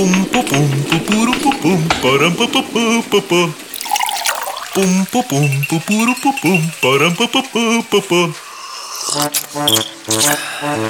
Пум-пу-пум, пу-пуру-пу-пум, парам-па-па-па-па-па. Пум-пу-пум, пу-пуру-пу-пум, парам-па-па-па-па-па.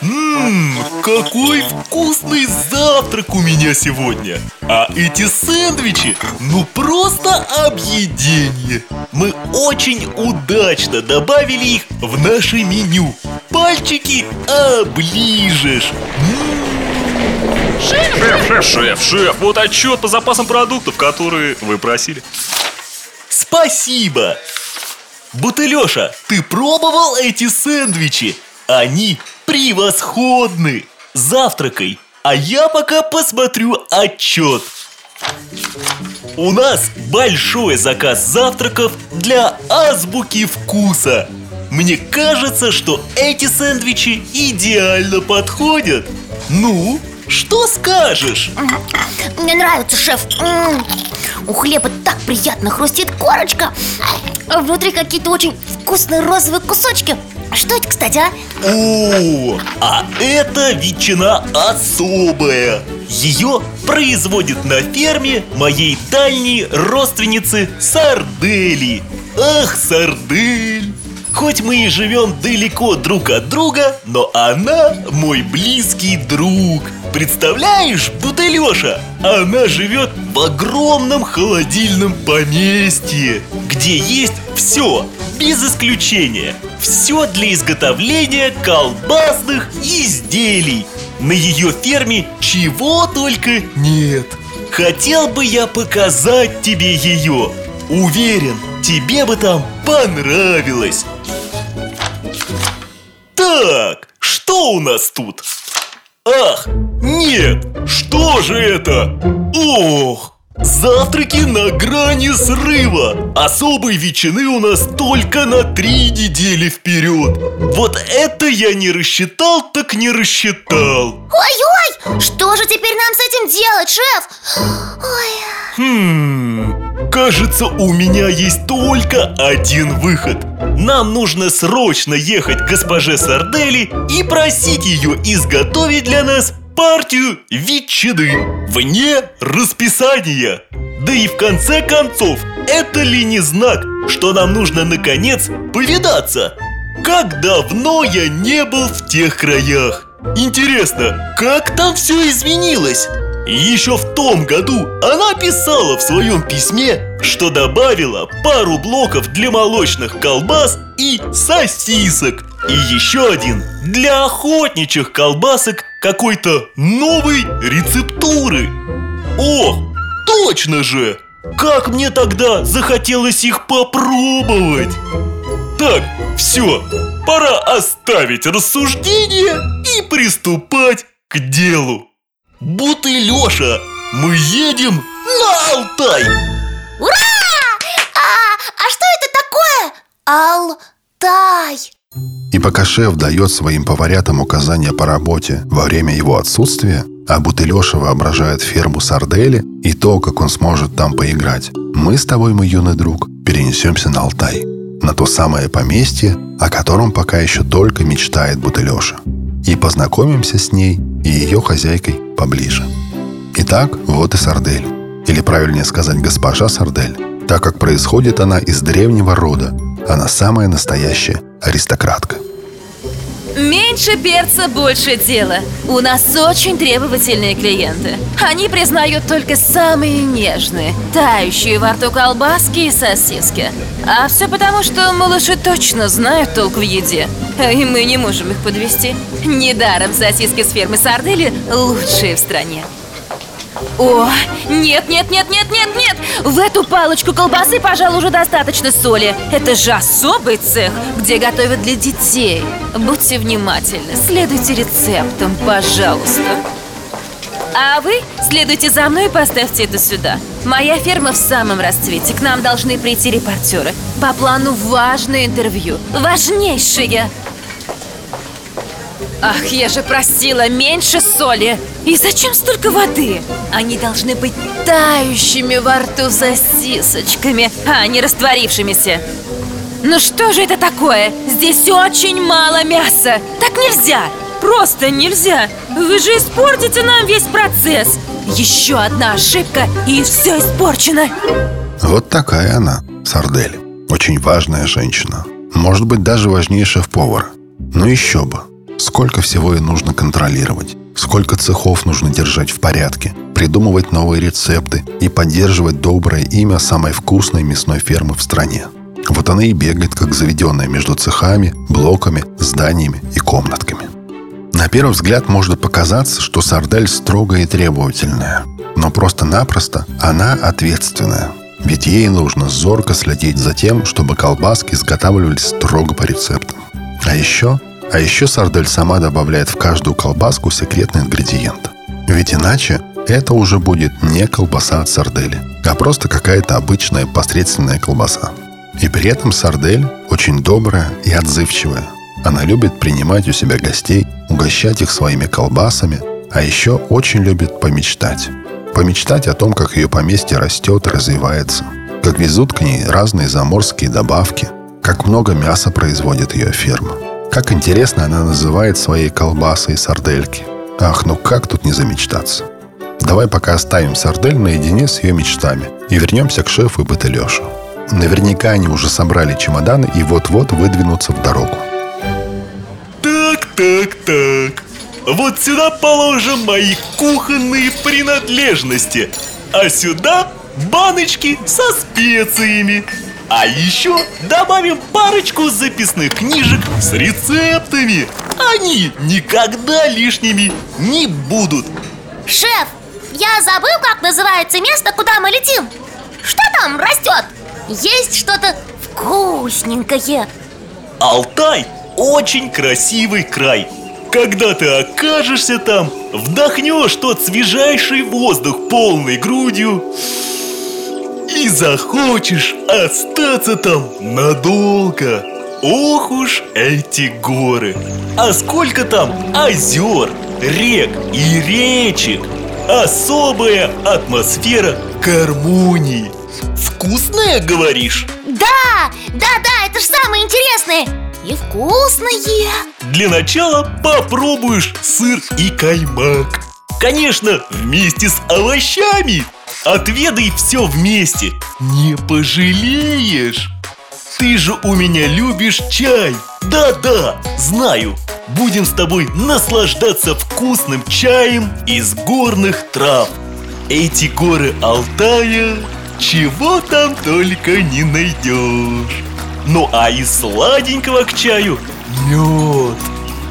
Ммм, какой вкусный завтрак у меня сегодня А эти сэндвичи, ну просто объедение Мы очень удачно добавили их в наше меню Пальчики оближешь М, Шеф, шеф, шеф, шеф, вот отчет по запасам продуктов, которые вы просили. Спасибо! Бутылеша, ты пробовал эти сэндвичи? Они превосходны! Завтракай, а я пока посмотрю отчет У нас большой заказ завтраков для азбуки вкуса. Мне кажется, что эти сэндвичи идеально подходят. Ну, что скажешь? Мне нравится, шеф. У хлеба так приятно хрустит корочка. А внутри какие-то очень вкусные розовые кусочки. Что это, кстати, а? О, а это ветчина особая. Ее производят на ферме моей дальней родственницы Сардели. Ах, Сардель! Хоть мы и живем далеко друг от друга, но она мой близкий друг Представляешь, Бутылеша, она живет в огромном холодильном поместье Где есть все, без исключения. Все для изготовления колбасных изделий. На ее ферме чего только нет. Хотел бы я показать тебе ее Уверен, тебе бы там понравилось. Так, что у нас тут? Ах, нет, что же это? Ох, завтраки на грани срыва. Особой ветчины у нас только на три недели вперед. Вот это я не рассчитал, так не рассчитал. Ой-ой, что же теперь нам с этим делать, шеф? Ой, Хм, кажется, у меня есть только один выход Нам нужно срочно ехать к госпоже Сардели и просить ее изготовить для нас партию ветчины Вне расписания Да и в конце концов, это ли не знак, что нам нужно наконец повидаться? Как давно я не был в тех краях Интересно, как там все изменилось? Еще в том году она писала в своем письме, что добавила пару блоков для молочных колбас и сосисок И еще один для охотничьих колбасок какой-то новой рецептуры Ох, точно же! Как мне тогда захотелось их попробовать! Так, все, пора оставить рассуждения и приступать к делу Бутылеша, мы едем на Алтай! ура! А, а что это такое? Алтай И пока шеф дает своим поварятам указания по работе во время его отсутствия, а Бутылеша воображает ферму Сардели и то, как он сможет там поиграть, мы с тобой, мой юный друг, перенесемся на Алтай. На то самое поместье, о котором пока еще только мечтает Бутылеша. И познакомимся с ней и ее хозяйкой поближе. Итак, вот и Сардель. Или правильнее сказать госпожа Сардель, так как происходит она из древнего рода. Она самая настоящая аристократка. Меньше перца, больше дела. У нас очень требовательные клиенты. Они признают только самые нежные, тающие во рту колбаски и сосиски. А все потому, что малыши точно знают толк в еде. И мы не можем их подвести. Недаром сосиски с фермы Сардели лучшие в стране. О, нет, нет, нет, нет, нет, нет! В эту палочку колбасы, пожалуй, уже достаточно соли. Это же особый цех, где готовят для детей. Будьте внимательны, следуйте рецептам, пожалуйста. А вы следуйте за мной и поставьте это сюда. Моя ферма в самом расцвете. К нам должны прийти репортеры. По плану важное интервью. Важнейшее. Ах, я же просила меньше соли И зачем столько воды? Они должны быть тающими во рту сосисочками А не растворившимися Ну что же это такое? Здесь очень мало мяса Так нельзя просто нельзя! Вы же испортите нам весь процесс! Еще одна ошибка, и все испорчено! Вот такая она, Сардель. Очень важная женщина. Может быть, даже важнее шеф-повара. Но еще бы. Сколько всего ей нужно контролировать. Сколько цехов нужно держать в порядке. Придумывать новые рецепты и поддерживать доброе имя самой вкусной мясной фермы в стране. Вот она и бегает, как заведенная между цехами, блоками, зданиями и комнатками. На первый взгляд может показаться, что Сардель строгая и требовательная. Но просто-напросто она ответственная. Ведь ей нужно зорко следить за тем, чтобы колбаски изготавливались строго по рецептам. А еще, а еще Сардель сама добавляет в каждую колбаску секретный ингредиент. Ведь иначе это уже будет не колбаса от сардели, а просто какая-то обычная посредственная колбаса. И при этом сардель очень добрая и отзывчивая. Она любит принимать у себя гостей, угощать их своими колбасами, а еще очень любит помечтать. Помечтать о том, как ее поместье растет и развивается, как везут к ней разные заморские добавки, как много мяса производит ее ферма. Как интересно она называет свои колбасы и сардельки. Ах, ну как тут не замечтаться? Давай пока оставим сардель наедине с ее мечтами и вернемся к шефу и Батылешу. Наверняка они уже собрали чемоданы и вот-вот выдвинутся в дорогу. Так, так, так. Вот сюда положим мои кухонные принадлежности. А сюда баночки со специями. А еще добавим парочку записных книжек с рецептами. Они никогда лишними не будут. Шеф, я забыл, как называется место, куда мы летим Что там растет? Есть что-то вкусненькое Алтай очень красивый край. Когда ты окажешься там, вдохнешь тот свежайший воздух полной грудью и захочешь остаться там надолго. Ох уж эти горы! А сколько там озер, рек и речек! Особая атмосфера гармонии. Вкусная, говоришь? Да, да, да, это же самое интересное И вкусное Для начала попробуешь сыр и каймак Конечно, вместе с овощами Отведай все вместе. Не пожалеешь. Ты же у меня любишь чай. Да-да, знаю. Будем с тобой наслаждаться вкусным чаем из горных трав. Эти горы Алтая чего там только не найдешь Ну а из сладенького к чаю мед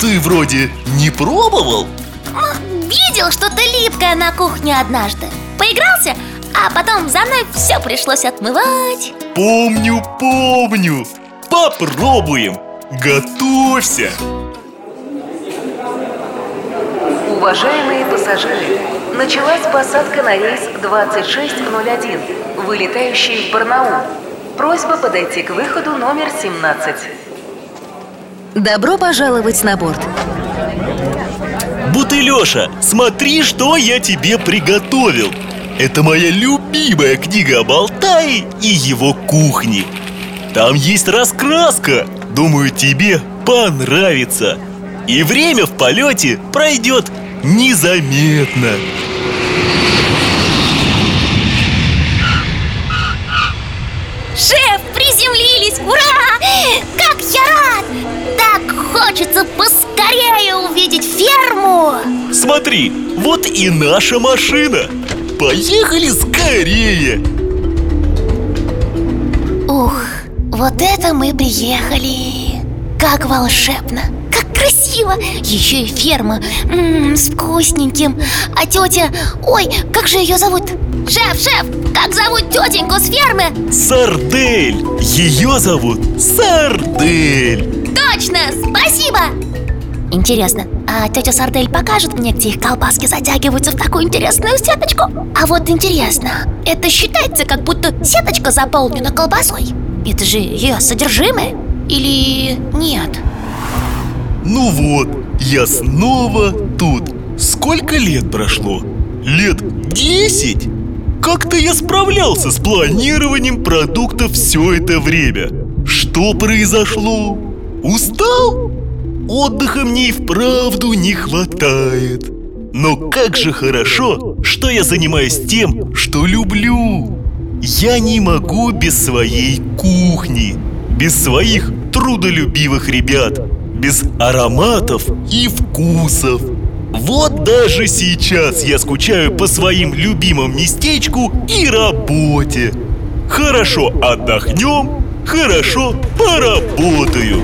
Ты вроде не пробовал? М, Видел что-то липкое на кухне однажды Поигрался, а потом за мной все пришлось отмывать Помню, помню Попробуем Готовься Уважаемые пассажиры, началась посадка на рейс 2601, вылетающий в Барнаул. Просьба подойти к выходу номер 17. Добро пожаловать на борт. Бутылеша, смотри, что я тебе приготовил Это моя любимая книга об Алтае и его кухне Там есть раскраска Думаю, тебе понравится И время в полете пройдет незаметно Шеф, приземлились! Ура! Как я рад! Хочется поскорее увидеть ферму. Смотри, вот и наша машина. Поехали скорее. Ух, вот это мы приехали. Как волшебно, как красиво. Еще и ферма М, с вкусненьким. А тетя, ой, как же ее зовут? Шеф, шеф, как зовут тетеньку с фермы? Сардель. Ее зовут Сардель Точно, спасибо Интересно, а тетя Сардель покажет мне, где их колбаски затягиваются в такую интересную сеточку? А вот интересно, это считается, как будто сеточка заполнена колбасой? Это же ее содержимое? Или нет? Ну вот, я снова тут Сколько лет прошло? Лет десять? Как-то я справлялся с планированием продуктов все это время Что произошло? Устал? отдыха мне и вправду не хватает. Но как же хорошо, что я занимаюсь тем, что люблю. Я не могу без своей кухни, без своих трудолюбивых ребят, без ароматов и вкусов. Вот даже сейчас я скучаю по своим любимым местечку и работе. Хорошо отдохнем, хорошо поработаю.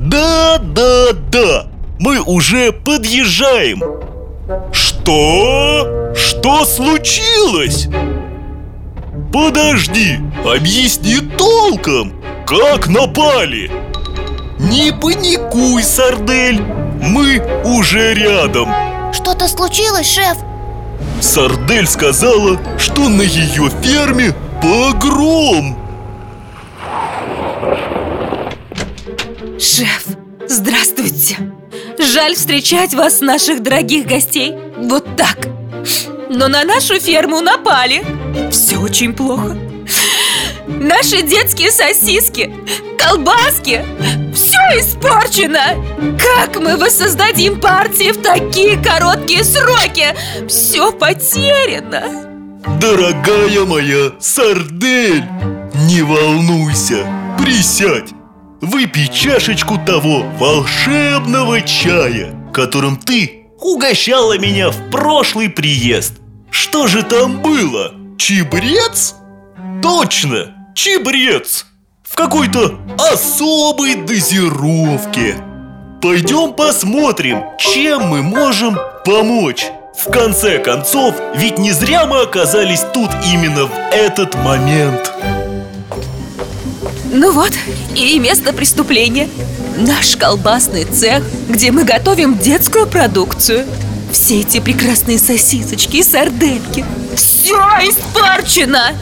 Да, да, да, мы уже подъезжаем. Что? Что случилось? Подожди, объясни толком, как напали? Не паникуй, Сардель, мы уже рядом. Что-то случилось, шеф? Сардель сказала, что на ее ферме погром. Шеф, здравствуйте. Жаль встречать вас, наших дорогих гостей, вот так. Но на нашу ферму напали. Все очень плохо. Наши детские сосиски, колбаски, все испорчено. Как мы воссоздадим партии в такие короткие сроки? Все потеряно. Дорогая моя Сардель, не волнуйся, присядь. Выпей чашечку того волшебного чая, которым ты угощала меня в прошлый приезд. Что же там было? Чебрец? Точно, чебрец! В какой-то особой дозировке. Пойдем посмотрим, чем мы можем помочь. В конце концов, ведь не зря мы оказались тут именно в этот момент. Ну вот, и место преступления. Наш колбасный цех, где мы готовим детскую продукцию. Все эти прекрасные сосисочки и сардельки. Все испорчено!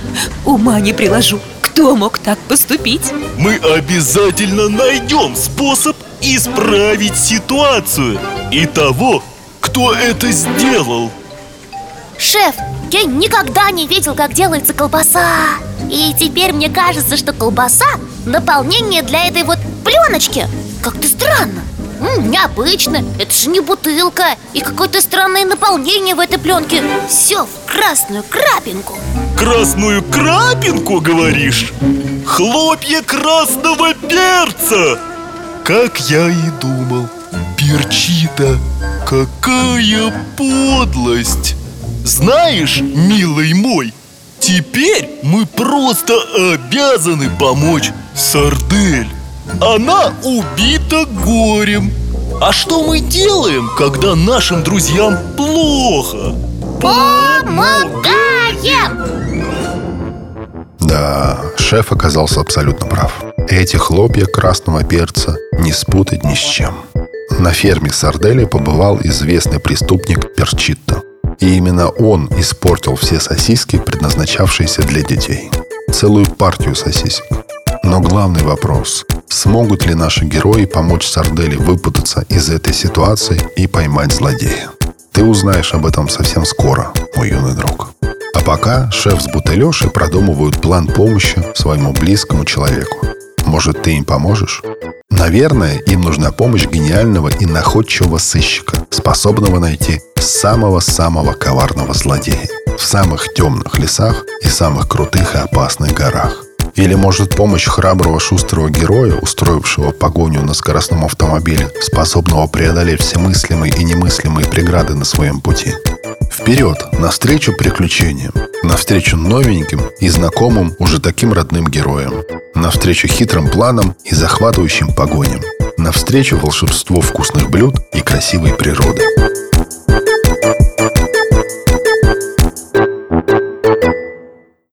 Ума не приложу, кто мог так поступить? Мы обязательно найдем способ исправить ситуацию И того, кто это сделал. Шеф, я никогда не видел, как делается колбаса И теперь мне кажется, что колбаса – наполнение для этой вот пленочки. Как-то странно. М, Необычно, это же не бутылка. И какое-то странное наполнение в этой пленке. Все в красную крапинку. Красную крапинку, говоришь? Хлопья красного перца! Как я и думал. Перчита, какая подлость! Знаешь, милый мой, теперь мы просто обязаны помочь Сардель Она убита горем А что мы делаем, когда нашим друзьям плохо? Помогаем! Да, шеф оказался абсолютно прав. Эти хлопья красного перца не спутать ни с чем. На ферме Сардели побывал известный преступник Перчитто. И именно он испортил все сосиски, предназначавшиеся для детей. Целую партию сосисек. Но главный вопрос – смогут ли наши герои помочь Сардели выпутаться из этой ситуации и поймать злодея? Ты узнаешь об этом совсем скоро, мой юный друг. А пока шеф с Бутылешей продумывают план помощи своему близкому человеку. Может, ты им поможешь? Наверное, им нужна помощь гениального и находчивого сыщика, способного найти самого-самого коварного злодея в самых темных лесах и самых крутых и опасных горах. Или, может, помощь храброго шустрого героя, устроившего погоню на скоростном автомобиле, способного преодолеть все мыслимые и немыслимые преграды на своем пути. Вперед, навстречу приключениям, навстречу новеньким и знакомым уже таким родным героям, навстречу хитрым планам и захватывающим погоням, навстречу волшебству вкусных блюд и красивой природы.